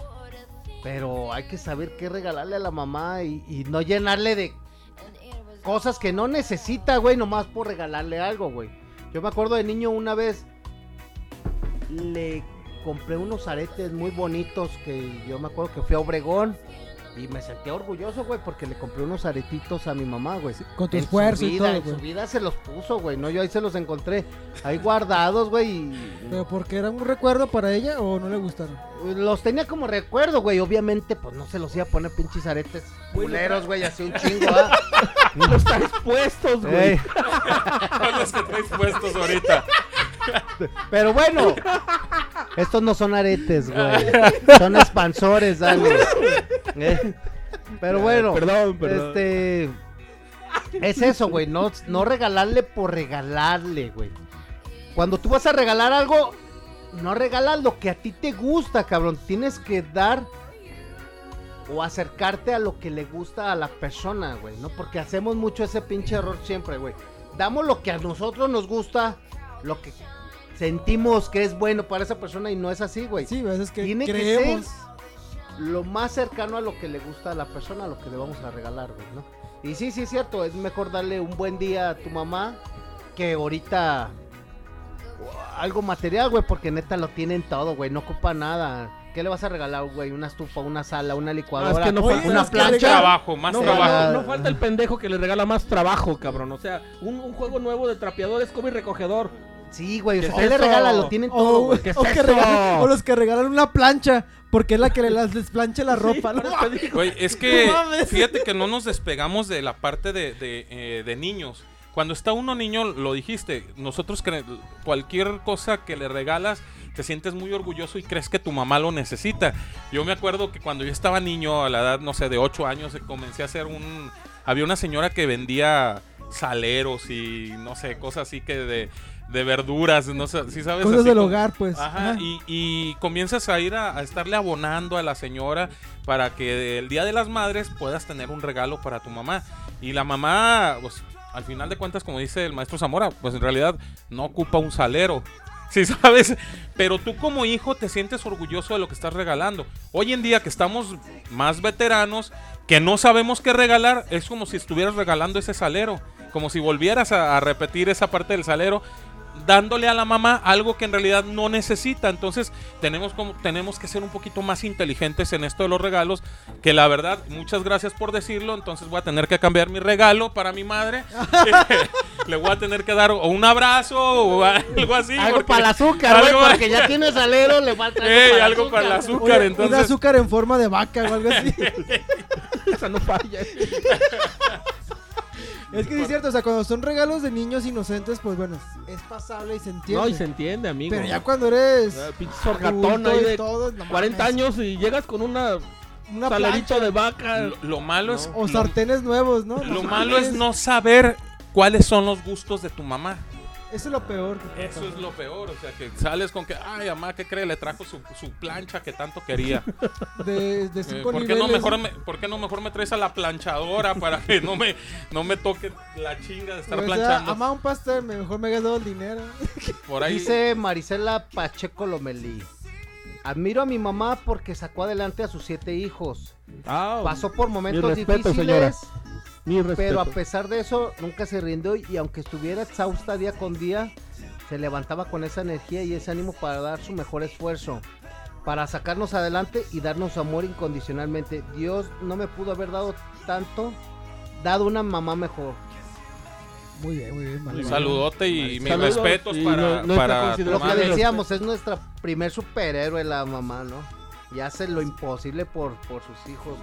Pero hay que saber qué regalarle a la mamá y, no llenarle de cosas que no necesita, güey, nomás por regalarle algo, güey. Yo me acuerdo de niño una vez, le compré unos aretes muy bonitos que yo me acuerdo que fui a Obregón. Y me sentía orgulloso, güey, porque le compré unos aretitos a mi mamá, güey. Con tu En esfuerzo su y vida, todo, en su güey. vida se los puso, güey. No, yo ahí se los encontré ahí guardados, güey. y- ¿Pero porque era un recuerdo para ella o no le gustaron? Los tenía como recuerdo, güey. Obviamente, pues no se los iba a poner pinches aretes culeros, güey, así un chingo, ¿ah? Los traes puestos, güey. Son los que traes puestos ahorita. Pero bueno, estos no son aretes, güey. Son expansores, dale. Eh, Pero bueno, Perdón, perdón. este. Es eso, güey. No, no regalarle por regalarle, güey. Cuando tú vas a regalar algo, no regalas lo que a ti te gusta, cabrón. Tienes que dar o acercarte a lo que le gusta a la persona, güey, ¿no? Porque hacemos mucho ese pinche error siempre, güey. Damos lo que a nosotros nos gusta, lo que sentimos que es bueno para esa persona y no es así, güey. Sí, a veces que Tiene creemos. que ser lo más cercano a lo que le gusta a la persona, a lo que le vamos a regalar, güey, ¿no? Y sí, sí es cierto, es mejor darle un buen día a tu mamá que ahorita algo material, güey, porque neta lo tienen todo, güey, no ocupa nada. ¿Qué le vas a regalar, güey? Una estufa, una sala, una licuadora, Ah, que no Oye, falta- una es plancha. trabajo, más No, trabajo. No falta el pendejo que le regala más trabajo, cabrón. O sea, un, un juego nuevo de trapeador, escoba y recogedor. Sí, güey, o ¿Qué sea, ¿qué le regala? Lo tienen todo, O, güey. ¿Qué es o que eso? regalan- o los que regalan una plancha, porque es la que le las desplancha la ropa. ¿no? Güey, es que No mames. fíjate que no nos despegamos de la parte de, de, eh, de niños. Cuando está uno niño, lo dijiste, nosotros cre- cualquier cosa que le regalas, te sientes muy orgulloso y crees que tu mamá lo necesita. Yo me acuerdo que cuando yo estaba niño, a la edad, no sé, de 8 años, eh, comencé a hacer un... Había una señora que vendía saleros y no sé, cosas así que de, de verduras, no sé, si sabes? Cosas Así del hogar, pues. Ajá, Ajá. Y, y comienzas a ir a, a estarle abonando a la señora para que el día de las madres puedas tener un regalo para tu mamá. Y la mamá, pues al final de cuentas, como dice el maestro Zamora, pues en realidad no ocupa un salero. Sí, sabes, pero tú como hijo te sientes orgulloso de lo que estás regalando. Hoy en día que estamos más veteranos, que no sabemos qué regalar, es como si estuvieras regalando ese salero, como si volvieras a repetir esa parte del salero dándole a la mamá algo que en realidad no necesita. Entonces tenemos, como, tenemos que ser un poquito más inteligentes en esto de los regalos, que la verdad, muchas gracias por decirlo, entonces voy a tener que cambiar mi regalo para mi madre. Le voy a tener que dar o un abrazo o algo así. Algo porque- para el azúcar, güey, algo- porque ya tiene salero, le falta algo Ey, para algo para el azúcar. azúcar, Oye, entonces... Un azúcar en forma de vaca o algo así. Esa no falla. Es que sí es cierto, o sea, cuando son regalos de niños inocentes, pues bueno, es pasable y se entiende. No, y se entiende, amigo. Pero ya cuando eres Ah, pinche sorgatón ahí y de todo, no 40 mames. años y llegas con una una plancha de vaca. Lo, lo malo es... o lo- sartenes nuevos, ¿no? Lo malo es no saber cuáles son los gustos de tu mamá. Eso es lo peor. que Eso es lo peor, o sea, que sales con que, ay, mamá, ¿qué cree? Le trajo su, su plancha que tanto quería. De, de Eh, cinco ¿por, qué no mejor me, por qué no mejor me traes a la planchadora para que no me, no me toque la chinga de estar O sea, planchando? ama un pastel, me- mejor me gastó el dinero. Por ahí. Dice Marisela Pacheco Lomelí. Admiro a mi mamá porque sacó adelante a sus siete hijos. Ah, Pasó por momentos respeto, difíciles, mi respeto. pero a pesar de eso nunca se rindió y aunque estuviera exhausta día con día, se levantaba con esa energía y ese ánimo para dar su mejor esfuerzo, para sacarnos adelante y darnos amor incondicionalmente. Dios no me pudo haber dado tanto, dado una mamá mejor. Muy bien, muy bien, Un saludote y mis Saludos respetos y para, no- para tu Lo que decíamos, es nuestra primer superhéroe la mamá, ¿no? Y hace lo imposible por, por sus hijos.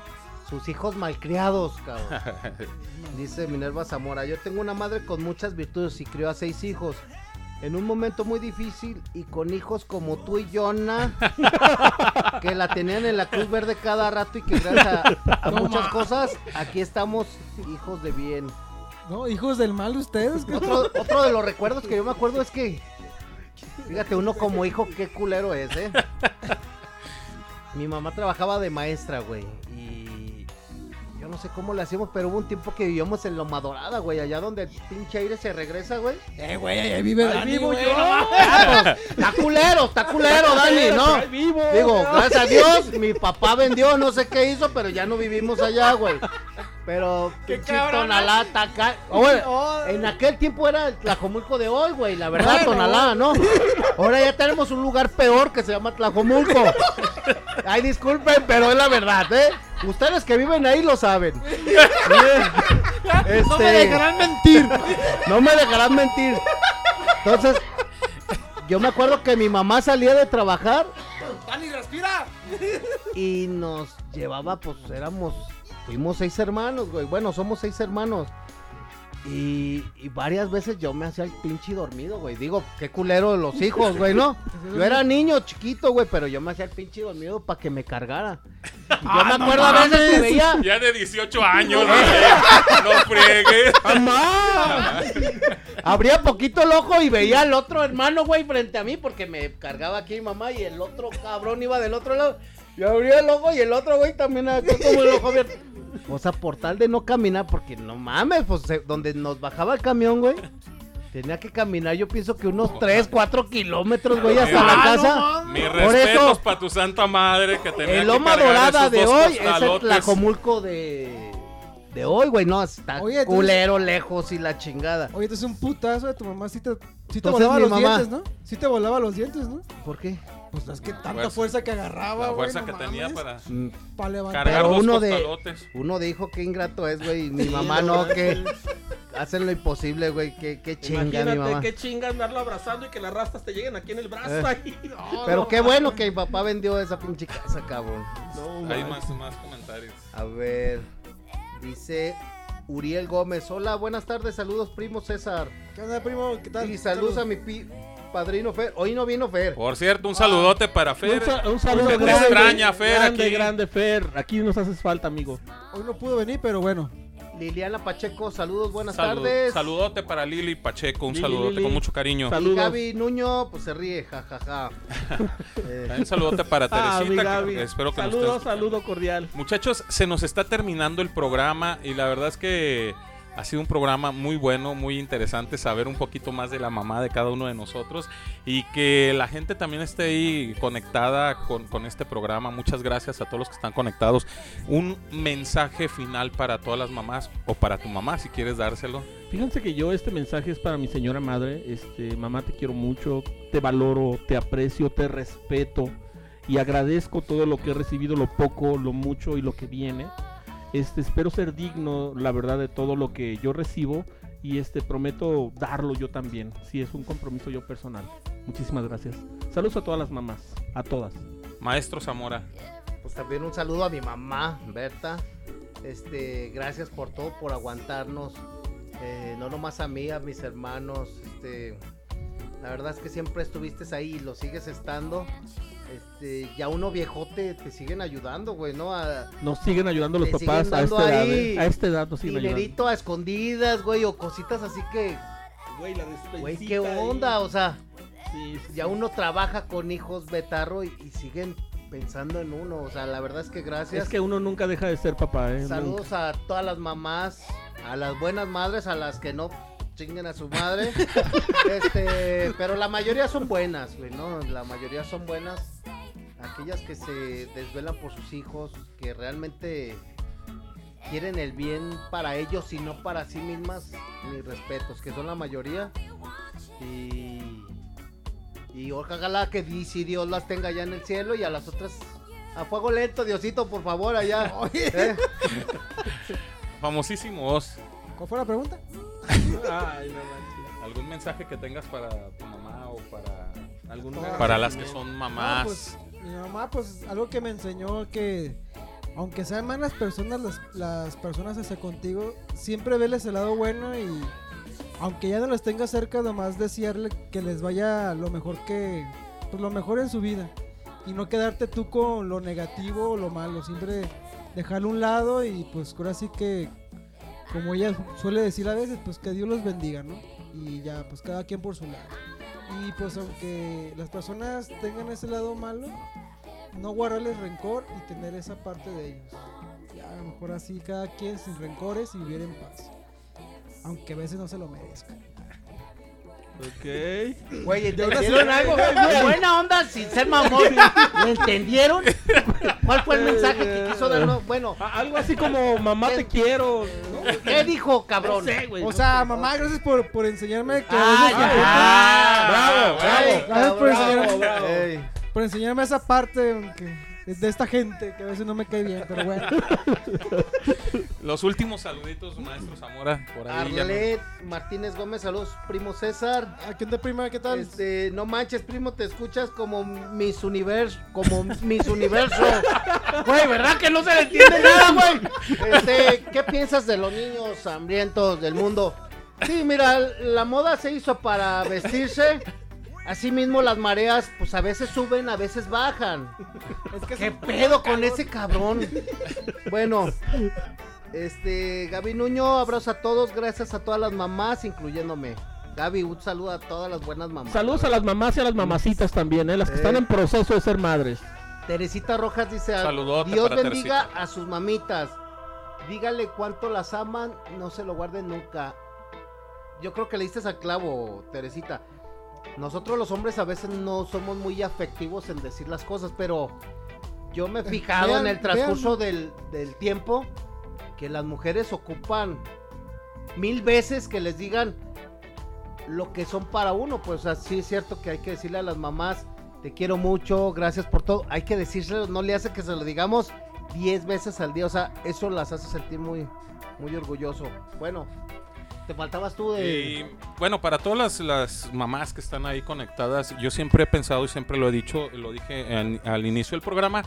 Sus hijos malcriados, cabrón. Dice Minerva Zamora, yo tengo una madre con muchas virtudes y crió a seis hijos. En un momento muy difícil y con hijos como tú y Jonah, que la tenían en la Cruz Verde cada rato y que gracias a, a No muchas cosas, aquí estamos hijos de bien. ¿No? Hijos del mal ustedes. Otro, otro de los recuerdos que yo me acuerdo es que, fíjate, uno como hijo, qué culero es, ¿eh? Mi mamá trabajaba de maestra, güey, y yo no sé cómo le hacíamos, pero hubo un tiempo que vivíamos en Loma Dorada, güey, allá donde el pinche aire se regresa, güey. Eh, güey, ahí vive Ahí Dani, vivo güey, yo. no está culero, está culero, Dani, ¿no? Ahí vivo. Digo, gracias a Dios, mi papá vendió, no sé qué hizo, pero ya no vivimos allá, güey. Pero, Qué Tonalá, acá. Oh, en aquel tiempo era el Tlajomulco de hoy, güey, la verdad, Bueno. Tonalá, ¿no? Ahora ya tenemos un lugar peor que se llama Tlajomulco. Ay, disculpen, pero es la verdad, ¿eh? Ustedes que viven ahí lo saben. Este, No me dejarán mentir. no me dejarán mentir. Entonces, yo me acuerdo que mi mamá salía de trabajar Dani, respira. y nos llevaba, pues éramos, fuimos seis hermanos, güey. Bueno, somos seis hermanos. Y, y varias veces yo me hacía el pinche dormido, güey. Digo, qué culero de los hijos, güey, ¿no? Yo era niño chiquito, güey, pero yo me hacía el pinche dormido para que me cargara. Yo Ah, me no acuerdo a veces que veía, Ya de 18 años, güey. no friegues. ¡Mamá! Abría poquito el ojo y veía al otro hermano, güey, frente a mí, porque me cargaba aquí mi mamá y el otro cabrón iba del otro lado. Yo abría el ojo y el otro, güey, también acá como el ojo abierto. O sea, por tal de no caminar, porque no mames, pues donde nos bajaba el camión, güey. Tenía que caminar, yo pienso que unos 3, 4 kilómetros, güey, hasta la Ah, casa. mames. Mis Por respetos eso, para tu santa madre que tenía el que Loma cargar Dorada esos de dos hoy es el. Tlajomulco de, De hoy, güey, no, está Oye, entonces- culero, lejos y la chingada. Oye, entonces un putazo de tu mamá sí te, sí te Entonces, volaba mi los mamá- dientes, ¿no? Sí te volaba los dientes, ¿no? ¿Por qué? Pues es que tanta Fuerza. fuerza, que agarraba, La güey, fuerza no que tenía para para levantar. cargar Pero los uno de-. Uno dijo que ingrato es, güey, y mi mamá no, que hacen lo imposible, güey, que, que chinga mi Imagínate mamá. qué chinga andarlo abrazando y que las rastas te lleguen aquí en el brazo. Eh. ahí. No, Pero no, qué bueno que mi papá vendió esa pinche casa, cabrón. no, Hay más, más comentarios. A ver, dice Uriel Gómez. Hola, buenas tardes, saludos, primo César. ¿Qué onda, primo? ¿Qué tal? Y saludos a mi pi- padrino Fer. Hoy no vino Fer. Por cierto, un saludote para Fer. Un, sa- un saludo Te grande. extraña, Fer, Grande, aquí. grande, Fer. Aquí nos haces falta, amigo. Hoy no pudo venir, pero bueno. Liliana Pacheco, saludos, buenas Salud- tardes. Saludote para Lili Pacheco, un Lili, saludote Lili. con mucho cariño. Y Saludos. Gaby Nuño, pues se ríe, jajaja. Eh, También un saludote para Ah, Teresita. Gaby. que espero que nos esté Saludo, escuchando. saludo cordial. Muchachos, se nos está terminando el programa y la verdad es que ha sido un programa muy bueno, muy interesante saber un poquito más de la mamá de cada uno de nosotros y que la gente también esté ahí conectada con, con este programa. Muchas gracias a todos los que están conectados. Un mensaje final para todas las mamás o para tu mamá si quieres dárselo. Fíjense que yo este mensaje es para mi señora madre. Este, mamá, te quiero mucho, te valoro, te aprecio, te respeto y agradezco todo lo que he recibido, lo poco, lo mucho y lo que viene. Este, espero ser digno, la verdad, de todo lo que yo recibo y este prometo darlo yo también. Si es un compromiso yo personal. Muchísimas gracias. Saludos a todas las mamás, a todas. Maestro Zamora. Pues también un saludo a mi mamá, Berta. Este, gracias por todo, por aguantarnos. Eh, no nomás a mí, a mis hermanos. Este, la verdad es que siempre estuviste ahí y lo sigues estando. Este, ya uno viejote te siguen ayudando, güey, ¿no? A, Nos siguen ayudando los papás a esta edad. ¿eh? A esta edad nos siguen ayudando. dinerito a escondidas, güey, o cositas así que, Güey, la güey, qué onda, o sea, Sí, sí, ya sí. uno trabaja con hijos betarro y, y siguen pensando en uno, o sea, la verdad es que gracias. Es que uno nunca deja de ser papá, ¿eh? Saludos a todas las mamás, a las buenas madres, a las que no chinguen a su madre. este, pero la mayoría son buenas, güey, ¿no? La mayoría son buenas. Aquellas que se desvelan por sus hijos, que realmente quieren el bien para ellos y no para sí mismas, mis respetos, que son la mayoría. Y, y ojalá que di- si Dios las tenga allá en el cielo y a las otras a fuego lento, Diosito, por favor, allá. ¿eh? Famosísimo Oz. ¿Cuál fue la pregunta? Ay, no manches. ¿Algún mensaje que tengas para tu mamá o para ¿Algún Para para las que son No, mamás? pues, mi mamá, pues, algo que me enseñó que, aunque sean malas personas, las, las personas hacia contigo, siempre veles el lado bueno y, aunque ya no les tengas cerca, nomás desearle que les vaya lo mejor que, pues, lo mejor en su vida. Y no quedarte tú con lo negativo o lo malo, siempre dejarlo un lado y, pues, ahora sí que, como ella suele decir a veces, pues, que Dios los bendiga, ¿no? Y ya, pues, cada quien por su lado. Y pues aunque las personas tengan ese lado malo, no guardarles rencor y tener esa parte de ellos. Ya a lo mejor así cada quien sin rencores y vivir en paz. Aunque a veces no se lo merezcan. Ok. Güey, ¿entendieron algo? Buena onda, sin ser mamón. ¿Lo entendieron? ¿Cuál fue el mensaje que quiso darnos? Bueno, Algo así como mamá te quiero. ¿Qué dijo, No cabrón? sé, güey. O sea, mamá, gracias por, por enseñarme que Ah. Bravo, bravo. Gracias por cabrón. enseñar- bravo. Ey. por enseñarme esa parte aunque es de esta gente que a veces no me cae bien, pero bueno. Los últimos saluditos, maestro Zamora. Por ahí no- Arlet Martínez Gómez, saludos, primo César. ¿A quién te prima? ¿Qué tal? Este, no manches, primo, te escuchas como Miss Universo, como Miss Universo. Güey, ¿verdad que no se le entiende nada, güey? Este, ¿qué piensas de los niños hambrientos del mundo? Sí, mira, la moda se hizo para vestirse. Asimismo, las mareas, pues a veces suben, a veces bajan. Es que ¿Qué pedo con ese cabrón? Bueno, este, Gaby Nuño, abrazo a todos, gracias a todas las mamás, incluyéndome. Gaby, un saludo a todas las buenas mamás. Saludos a las mamás y a las mamacitas también, ¿eh? Las que Eh. están en proceso de ser madres. Teresita Rojas dice, Saludote Dios para bendiga Teresita. a sus mamitas. Dígale cuánto las aman, no se lo guarden nunca. Yo creo que le diste al clavo, Teresita. Nosotros los hombres a veces no somos muy afectivos en decir las cosas, pero yo me he fijado vean, en el transcurso del, del tiempo que las mujeres ocupan mil veces que les digan lo que son para uno. Pues así es cierto que hay que decirle a las mamás, te quiero mucho, gracias por todo. Hay que decírselo, no le hace que se lo digamos diez veces al día. O sea, eso las hace sentir muy, muy orgulloso. Bueno, te faltabas tú de... Y bueno, para todas las, las mamás que están ahí conectadas, yo siempre he pensado y siempre lo he dicho, lo dije al inicio del programa,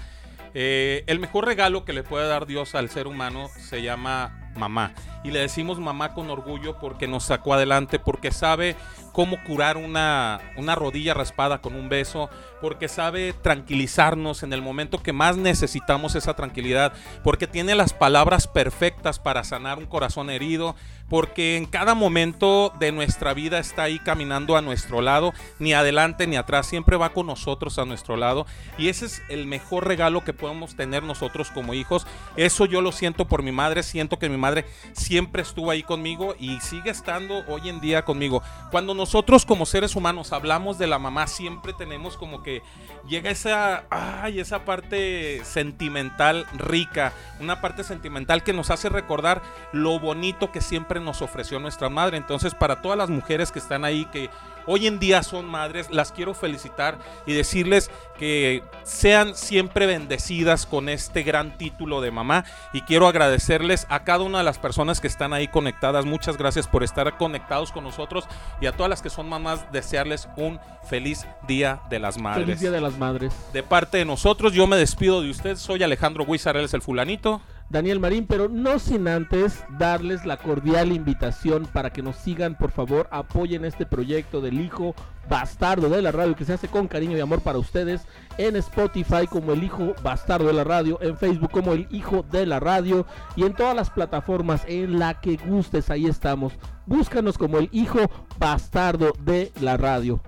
eh, el mejor regalo que le puede dar Dios al ser humano se llama mamá. Y le decimos mamá con orgullo porque nos sacó adelante, porque sabe cómo curar una, una rodilla raspada con un beso, porque sabe tranquilizarnos en el momento que más necesitamos esa tranquilidad, porque tiene las palabras perfectas para sanar un corazón herido, porque en cada momento de nuestra vida está ahí caminando a nuestro lado, ni adelante ni atrás, siempre va con nosotros a nuestro lado. Y ese es el mejor regalo que podemos tener nosotros como hijos. Eso yo lo siento por mi madre, siento que mi madre siempre estuvo ahí conmigo y sigue estando hoy en día conmigo. Cuando nosotros como seres humanos hablamos de la mamá, siempre tenemos como que llega esa, ay, esa parte sentimental rica, una parte sentimental que nos hace recordar lo bonito que siempre nos ofreció nuestra madre. Entonces, para todas las mujeres que están ahí, que hoy en día son madres, las quiero felicitar y decirles que sean siempre bendecidas con este gran título de mamá. Y quiero agradecerles a cada una de las personas que están ahí conectadas. Muchas gracias por estar conectados con nosotros y a todas las que son mamás, desearles un feliz Día de las Madres. Feliz Día de las Madres. De parte de nosotros, yo me despido de usted. Soy Alejandro él es el fulanito. Daniel Marín, pero no sin antes darles la cordial invitación para que nos sigan, por favor, apoyen este proyecto del hijo bastardo de la radio que se hace con cariño y amor para ustedes en Spotify como el hijo bastardo de la radio, en Facebook como el hijo de la radio y en todas las plataformas en la que gustes, ahí estamos. Búscanos como el hijo bastardo de la radio.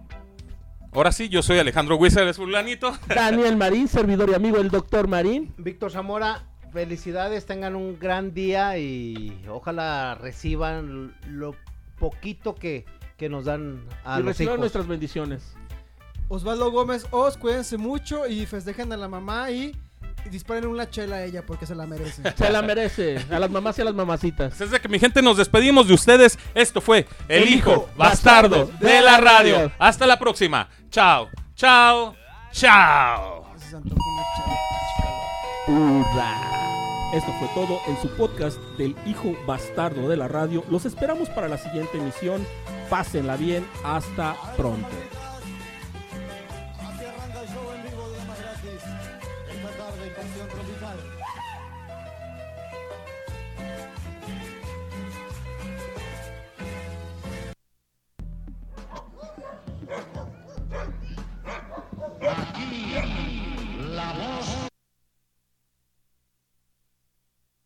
Ahora sí, yo soy Alejandro Huizar, él es fulanito. Daniel Marín, servidor y amigo del doctor Marín. Víctor Zamora, felicidades, tengan un gran día y ojalá reciban lo poquito que, que nos dan a y los reciban hijos. nuestras bendiciones. Osvaldo Gómez, os cuídense mucho y festejen a la mamá y, y disparen una chela a ella porque se la merece. Se la merece, a las mamás y a las mamacitas. Desde que mi gente nos despedimos de ustedes, esto fue El Hijo Bastardo de la Radio. Hasta la próxima. Chao, chao, chao. Se Esto fue todo en su podcast del hijo bastardo de la radio. Los esperamos para la siguiente emisión. Pásenla bien. Hasta pronto.